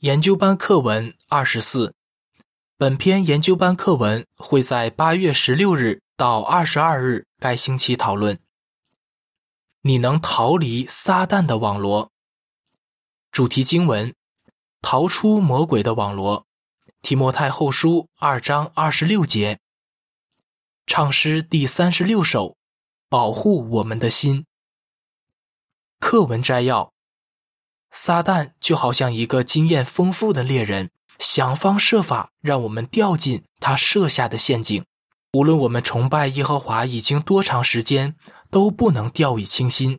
研究班课文二十四，本篇研究班课文会在八月十六日到二十二日该星期讨论。你能逃离撒旦的网罗？主题经文：逃出魔鬼的网罗。提摩太后书二章二十六节。唱诗第三十六首：保护我们的心。课文摘要。撒旦就好像一个经验丰富的猎人，想方设法让我们掉进他设下的陷阱。无论我们崇拜耶和华已经多长时间，都不能掉以轻心。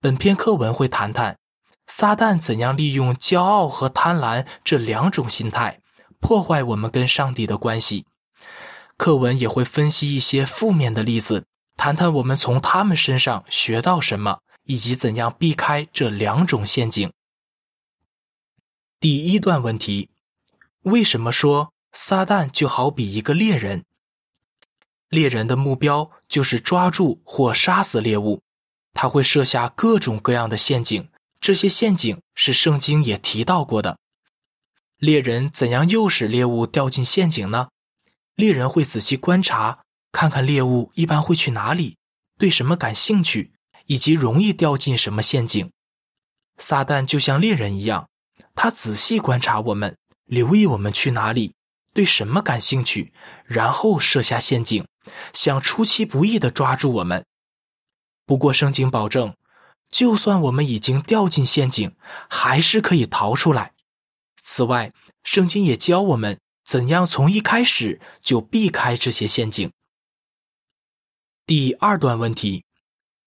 本篇课文会谈谈撒旦怎样利用骄傲和贪婪这两种心态，破坏我们跟上帝的关系。课文也会分析一些负面的例子，谈谈我们从他们身上学到什么。以及怎样避开这两种陷阱？第一段问题：为什么说撒旦就好比一个猎人？猎人的目标就是抓住或杀死猎物，他会设下各种各样的陷阱。这些陷阱是圣经也提到过的。猎人怎样诱使猎物掉进陷阱呢？猎人会仔细观察，看看猎物一般会去哪里，对什么感兴趣。以及容易掉进什么陷阱？撒旦就像猎人一样，他仔细观察我们，留意我们去哪里，对什么感兴趣，然后设下陷阱，想出其不意的抓住我们。不过圣经保证，就算我们已经掉进陷阱，还是可以逃出来。此外，圣经也教我们怎样从一开始就避开这些陷阱。第二段问题。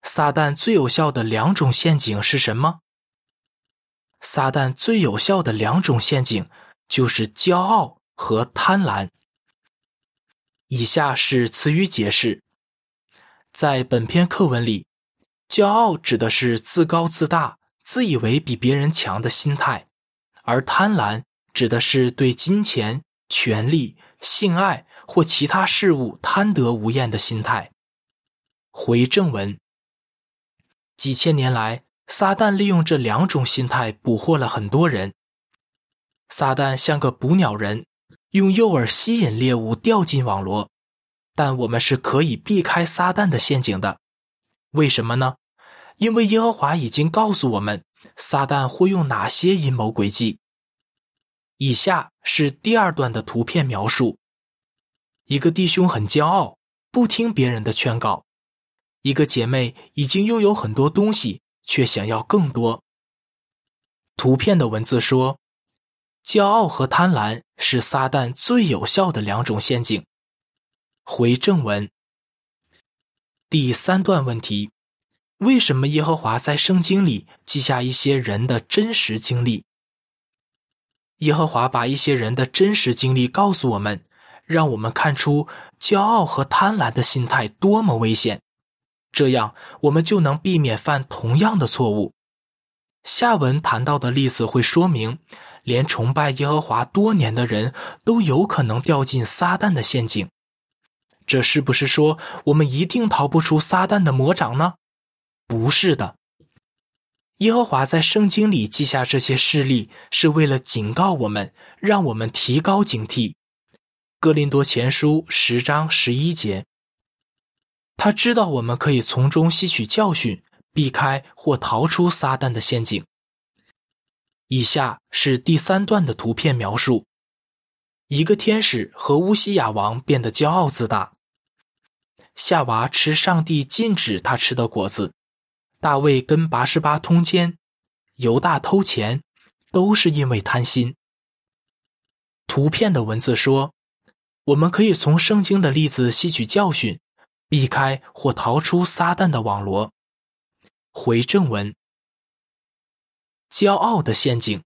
撒旦最有效的两种陷阱是什么？撒旦最有效的两种陷阱就是骄傲和贪婪。以下是词语解释：在本篇课文里，骄傲指的是自高自大、自以为比别人强的心态，而贪婪指的是对金钱、权力、性爱或其他事物贪得无厌的心态。回正文。几千年来，撒旦利用这两种心态捕获了很多人。撒旦像个捕鸟人，用诱饵吸引猎物掉进网罗。但我们是可以避开撒旦的陷阱的。为什么呢？因为耶和华已经告诉我们，撒旦会用哪些阴谋诡计。以下是第二段的图片描述：一个弟兄很骄傲，不听别人的劝告。一个姐妹已经拥有很多东西，却想要更多。图片的文字说：“骄傲和贪婪是撒旦最有效的两种陷阱。”回正文。第三段问题：为什么耶和华在圣经里记下一些人的真实经历？耶和华把一些人的真实经历告诉我们，让我们看出骄傲和贪婪的心态多么危险。这样，我们就能避免犯同样的错误。下文谈到的例子会说明，连崇拜耶和华多年的人都有可能掉进撒旦的陷阱。这是不是说我们一定逃不出撒旦的魔掌呢？不是的。耶和华在圣经里记下这些事例，是为了警告我们，让我们提高警惕。哥林多前书十章十一节。他知道我们可以从中吸取教训，避开或逃出撒旦的陷阱。以下是第三段的图片描述：一个天使和乌西雅王变得骄傲自大。夏娃吃上帝禁止他吃的果子，大卫跟拔示巴通奸，犹大偷钱，都是因为贪心。图片的文字说：我们可以从圣经的例子吸取教训。避开或逃出撒旦的网罗。回正文。骄傲的陷阱。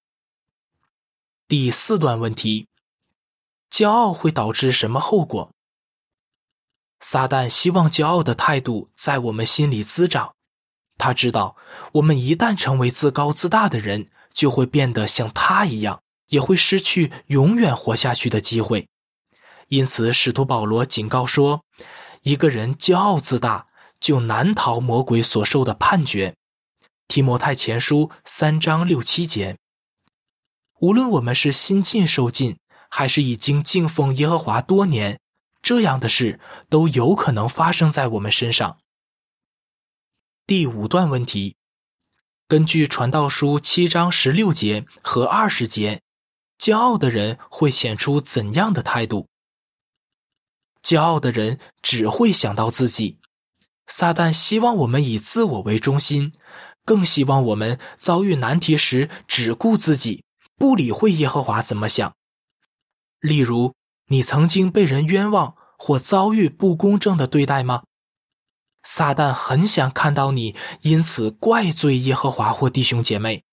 第四段问题：骄傲会导致什么后果？撒旦希望骄傲的态度在我们心里滋长。他知道，我们一旦成为自高自大的人，就会变得像他一样，也会失去永远活下去的机会。因此，使徒保罗警告说。一个人骄傲自大，就难逃魔鬼所受的判决。提摩太前书三章六七节。无论我们是新近受尽，还是已经敬奉耶和华多年，这样的事都有可能发生在我们身上。第五段问题：根据《传道书》七章十六节和二十节，骄傲的人会显出怎样的态度？骄傲的人只会想到自己。撒旦希望我们以自我为中心，更希望我们遭遇难题时只顾自己，不理会耶和华怎么想。例如，你曾经被人冤枉或遭遇不公正的对待吗？撒旦很想看到你因此怪罪耶和华或弟兄姐妹，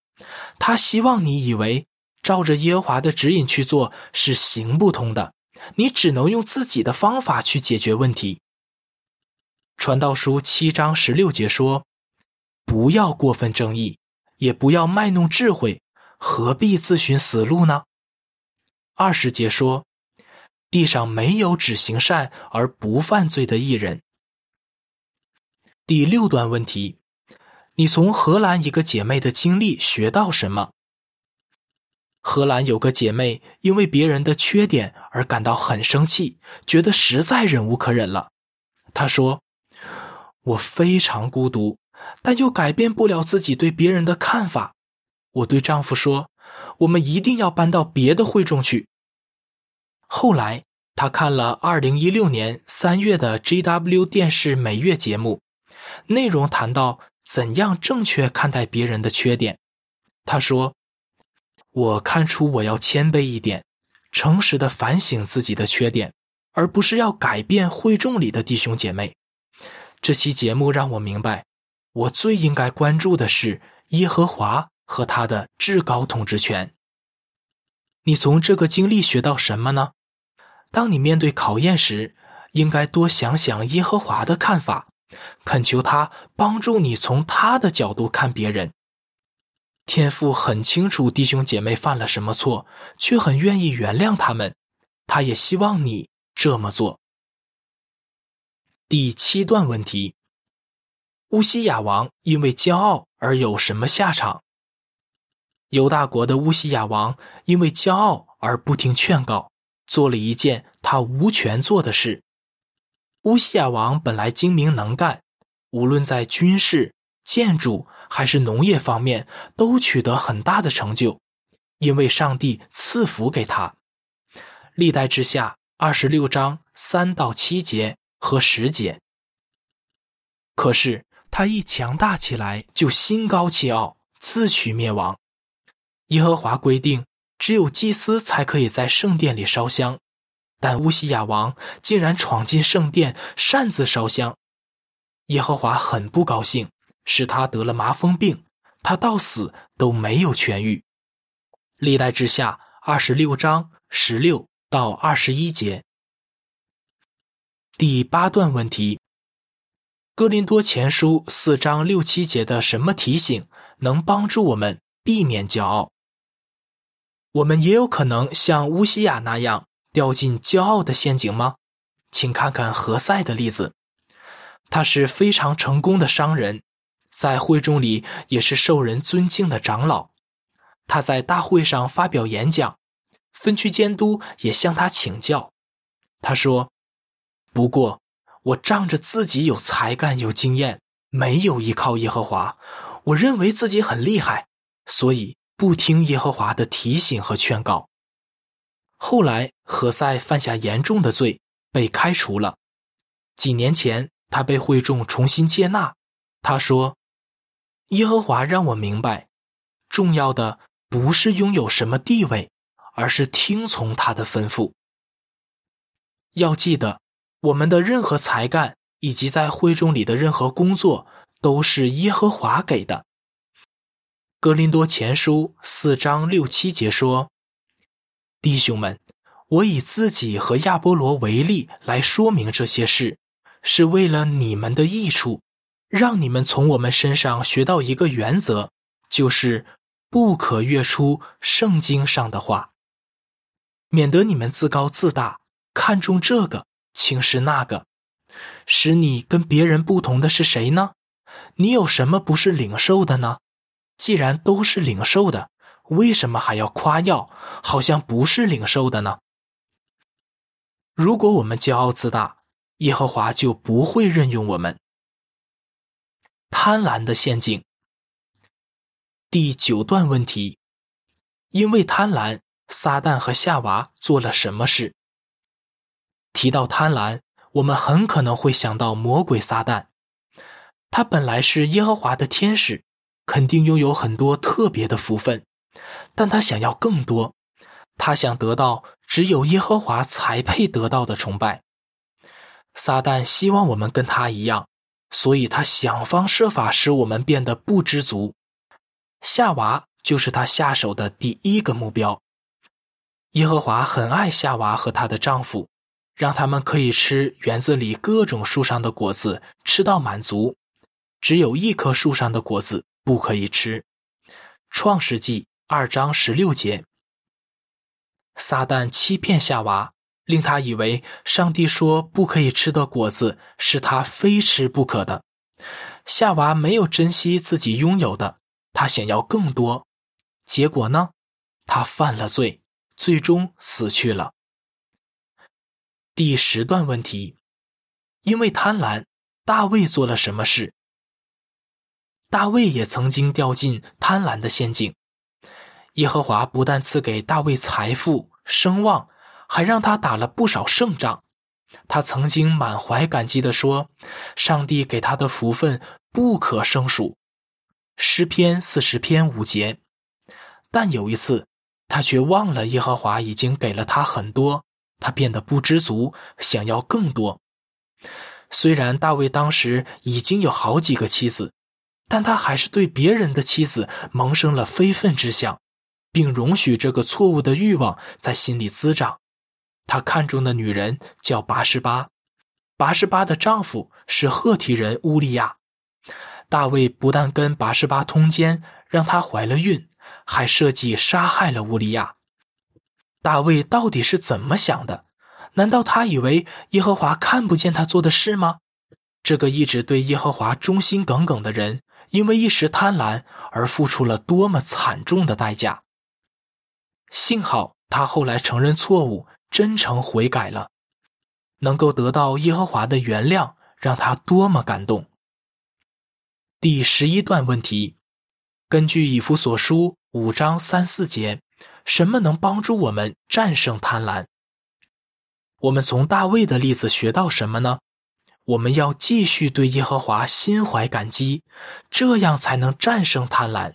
他希望你以为照着耶和华的指引去做是行不通的，你只能用自己的方法去解决问题。传道书七章十六节说：“不要过分争议，也不要卖弄智慧，何必自寻死路呢？”二十节说：“地上没有只行善而不犯罪的艺人。”第六段问题：你从荷兰一个姐妹的经历学到什么？荷兰有个姐妹因为别人的缺点而感到很生气，觉得实在忍无可忍了。她说：“我非常孤独，但又改变不了自己对别人的看法。我对丈夫说：‘我们一定要搬到别的会众去。’后来，她看了二零一六年三月的 GW 电视每月节目。”内容谈到怎样正确看待别人的缺点。他说：“我看出我要谦卑一点，诚实的反省自己的缺点，而不是要改变会众里的弟兄姐妹。”这期节目让我明白，我最应该关注的是耶和华和他的至高统治权。你从这个经历学到什么呢？当你面对考验时，应该多想想耶和华的看法。恳求他帮助你从他的角度看别人。天父很清楚弟兄姐妹犯了什么错，却很愿意原谅他们。他也希望你这么做。第七段问题：乌西亚王因为骄傲而有什么下场？犹大国的乌西亚王因为骄傲而不听劝告，做了一件他无权做的事。乌西亚王本来精明能干，无论在军事、建筑还是农业方面都取得很大的成就，因为上帝赐福给他。历代之下二十六章三到七节和十节。可是他一强大起来，就心高气傲，自取灭亡。耶和华规定，只有祭司才可以在圣殿里烧香。但乌西亚王竟然闯进圣殿，擅自烧香，耶和华很不高兴，使他得了麻风病，他到死都没有痊愈。历代之下二十六章十六到二十一节。第八段问题：哥林多前书四章六七节的什么提醒能帮助我们避免骄傲？我们也有可能像乌西亚那样。掉进骄傲的陷阱吗？请看看何塞的例子，他是非常成功的商人，在会众里也是受人尊敬的长老。他在大会上发表演讲，分区监督也向他请教。他说：“不过我仗着自己有才干、有经验，没有依靠耶和华，我认为自己很厉害，所以不听耶和华的提醒和劝告。”后来，何塞犯下严重的罪，被开除了。几年前，他被会众重新接纳。他说：“耶和华让我明白，重要的不是拥有什么地位，而是听从他的吩咐。要记得，我们的任何才干以及在会众里的任何工作，都是耶和华给的。”格林多前书四章六七节说。弟兄们，我以自己和亚波罗为例来说明这些事，是为了你们的益处，让你们从我们身上学到一个原则，就是不可越出圣经上的话，免得你们自高自大，看重这个轻视那个。使你跟别人不同的是谁呢？你有什么不是领受的呢？既然都是领受的，为什么还要夸耀，好像不是领受的呢？如果我们骄傲自大，耶和华就不会任用我们。贪婪的陷阱。第九段问题：因为贪婪，撒旦和夏娃做了什么事？提到贪婪，我们很可能会想到魔鬼撒旦。他本来是耶和华的天使，肯定拥有很多特别的福分，但他想要更多。他想得到只有耶和华才配得到的崇拜。撒旦希望我们跟他一样，所以他想方设法使我们变得不知足。夏娃就是他下手的第一个目标。耶和华很爱夏娃和她的丈夫，让他们可以吃园子里各种树上的果子，吃到满足。只有一棵树上的果子不可以吃。创世纪二章十六节。撒旦欺骗夏娃，令他以为上帝说不可以吃的果子是他非吃不可的。夏娃没有珍惜自己拥有的，他想要更多。结果呢，他犯了罪，最终死去了。第十段问题：因为贪婪，大卫做了什么事？大卫也曾经掉进贪婪的陷阱。耶和华不但赐给大卫财富、声望，还让他打了不少胜仗。他曾经满怀感激地说：“上帝给他的福分不可胜数。”诗篇四十篇五节。但有一次，他却忘了耶和华已经给了他很多，他变得不知足，想要更多。虽然大卫当时已经有好几个妻子，但他还是对别人的妻子萌生了非分之想。并容许这个错误的欲望在心里滋长。他看中的女人叫拔示巴，拔示巴的丈夫是赫提人乌利亚。大卫不但跟拔示巴通奸，让她怀了孕，还设计杀害了乌利亚。大卫到底是怎么想的？难道他以为耶和华看不见他做的事吗？这个一直对耶和华忠心耿耿的人，因为一时贪婪而付出了多么惨重的代价！幸好他后来承认错误，真诚悔改了，能够得到耶和华的原谅，让他多么感动。第十一段问题：根据以弗所书五章三四节，什么能帮助我们战胜贪婪？我们从大卫的例子学到什么呢？我们要继续对耶和华心怀感激，这样才能战胜贪婪。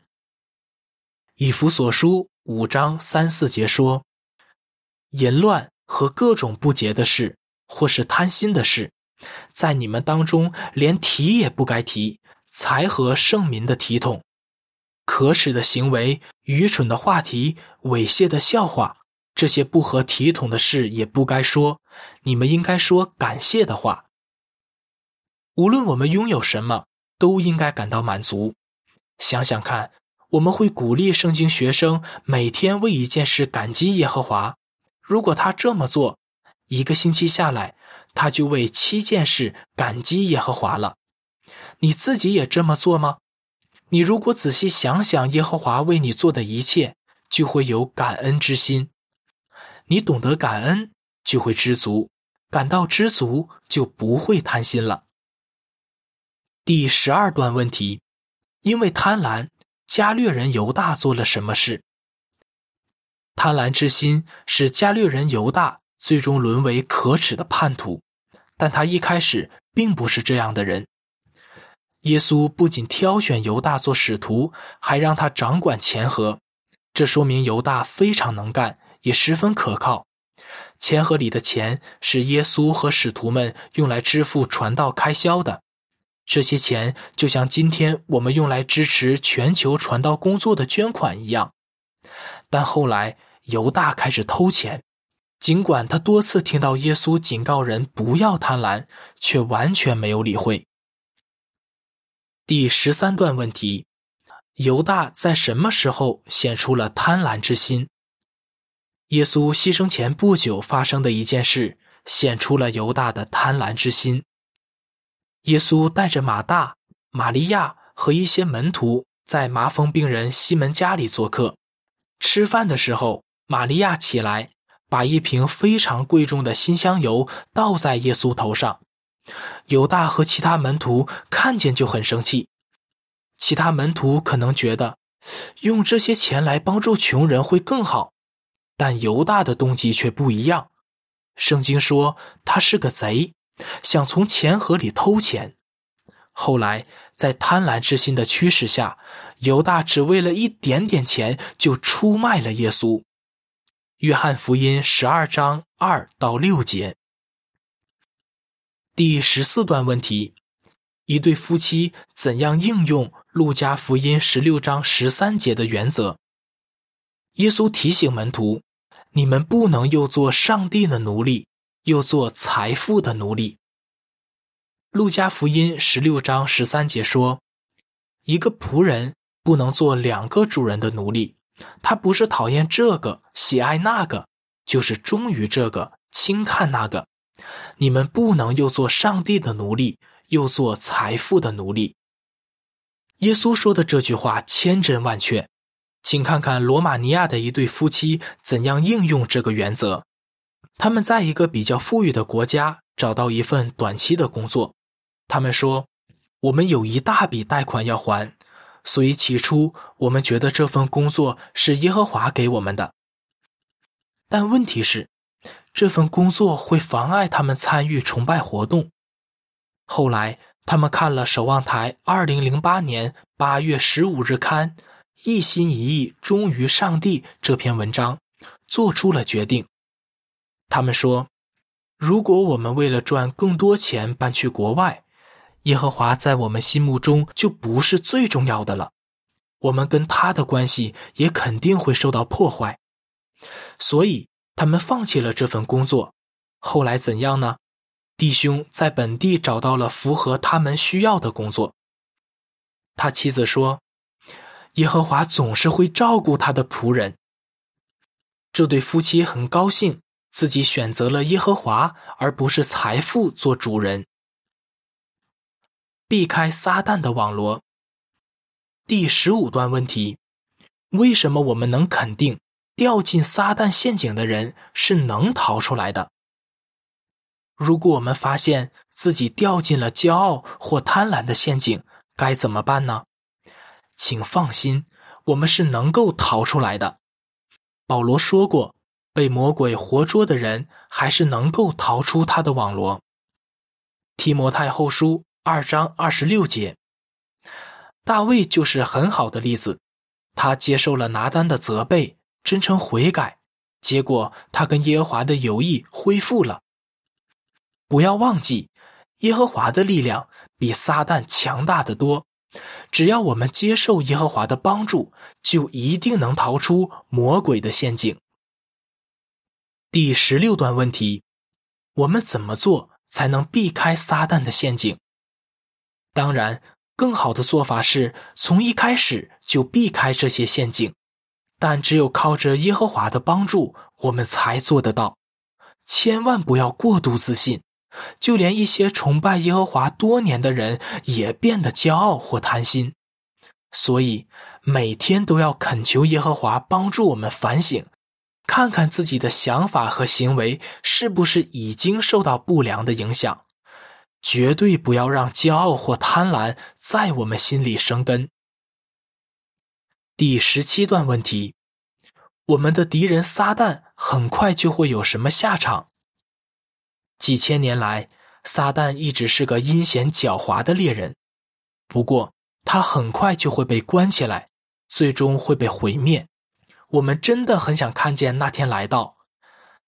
以弗所书。五章三四节说：“淫乱和各种不洁的事，或是贪心的事，在你们当中连提也不该提。才和圣民的体统，可耻的行为、愚蠢的话题、猥亵的笑话，这些不合体统的事也不该说。你们应该说感谢的话。无论我们拥有什么，都应该感到满足。想想看。”我们会鼓励圣经学生每天为一件事感激耶和华。如果他这么做，一个星期下来，他就为七件事感激耶和华了。你自己也这么做吗？你如果仔细想想耶和华为你做的一切，就会有感恩之心。你懂得感恩，就会知足；感到知足，就不会贪心了。第十二段问题：因为贪婪。加略人犹大做了什么事？贪婪之心使加略人犹大最终沦为可耻的叛徒，但他一开始并不是这样的人。耶稣不仅挑选犹大做使徒，还让他掌管钱盒，这说明犹大非常能干，也十分可靠。钱盒里的钱是耶稣和使徒们用来支付传道开销的。这些钱就像今天我们用来支持全球传道工作的捐款一样，但后来犹大开始偷钱，尽管他多次听到耶稣警告人不要贪婪，却完全没有理会。第十三段问题：犹大在什么时候显出了贪婪之心？耶稣牺牲前不久发生的一件事，显出了犹大的贪婪之心。耶稣带着马大、玛利亚和一些门徒在麻风病人西门家里做客。吃饭的时候，玛利亚起来，把一瓶非常贵重的新香油倒在耶稣头上。犹大和其他门徒看见就很生气。其他门徒可能觉得用这些钱来帮助穷人会更好，但犹大的动机却不一样。圣经说他是个贼，想从钱盒里偷钱。后来在贪婪之心的驱使下，犹大只为了一点点钱就出卖了耶稣。约翰福音十二章二到六节。第十四段问题：一对夫妻怎样应用路加福音十六章十三节的原则？耶稣提醒门徒：“你们不能又做上帝的奴隶，又做财富的奴隶。”路加福音十六章十三节说：“一个仆人不能做两个主人的奴隶，他不是讨厌这个喜爱那个，就是忠于这个轻看那个。”你们不能又做上帝的奴隶，又做财富的奴隶。耶稣说的这句话千真万确，请看看罗马尼亚的一对夫妻怎样应用这个原则。他们在一个比较富裕的国家找到一份短期的工作。他们说：“我们有一大笔贷款要还，所以起初我们觉得这份工作是耶和华给我们的。”但问题是。这份工作会妨碍他们参与崇拜活动。后来，他们看了《守望台》二零零八年八月十五日刊《一心一意忠于上帝》这篇文章，做出了决定。他们说：“如果我们为了赚更多钱搬去国外，耶和华在我们心目中就不是最重要的了，我们跟他的关系也肯定会受到破坏。”所以。他们放弃了这份工作，后来怎样呢？弟兄在本地找到了符合他们需要的工作。他妻子说：“耶和华总是会照顾他的仆人。”这对夫妻很高兴自己选择了耶和华，而不是财富做主人。避开撒旦的网罗。第十五段问题：为什么我们能肯定？掉进撒旦陷阱的人是能逃出来的。如果我们发现自己掉进了骄傲或贪婪的陷阱，该怎么办呢？请放心，我们是能够逃出来的。保罗说过，被魔鬼活捉的人还是能够逃出他的网罗。提摩太后书二章二十六节，大卫就是很好的例子，他接受了拿单的责备。真诚悔改，结果他跟耶和华的友谊恢复了。不要忘记，耶和华的力量比撒旦强大的多。只要我们接受耶和华的帮助，就一定能逃出魔鬼的陷阱。第十六段问题：我们怎么做才能避开撒旦的陷阱？当然，更好的做法是从一开始就避开这些陷阱。但只有靠着耶和华的帮助，我们才做得到。千万不要过度自信，就连一些崇拜耶和华多年的人也变得骄傲或贪心。所以每天都要恳求耶和华帮助我们反省，看看自己的想法和行为是不是已经受到不良的影响。绝对不要让骄傲或贪婪在我们心里生根。第十七段问题：我们的敌人撒旦很快就会有什么下场？几千年来，撒旦一直是个阴险狡猾的猎人，不过他很快就会被关起来，最终会被毁灭。我们真的很想看见那天来到，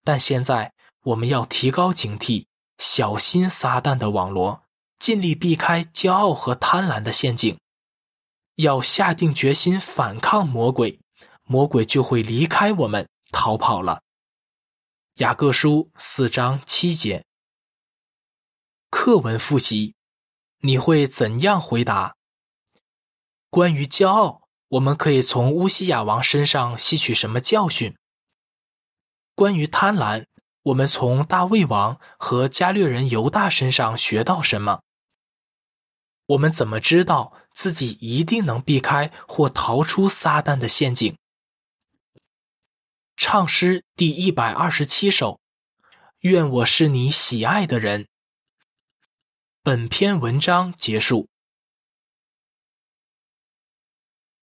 但现在我们要提高警惕，小心撒旦的网罗，尽力避开骄傲和贪婪的陷阱。要下定决心反抗魔鬼，魔鬼就会离开我们逃跑了。雅各书四章七节。课文复习，你会怎样回答？关于骄傲，我们可以从乌西亚王身上吸取什么教训？关于贪婪，我们从大卫王和加略人犹大身上学到什么？我们怎么知道自己一定能避开或逃出撒旦的陷阱？唱诗第一百二十七首。愿我是你喜爱的人。本篇文章结束。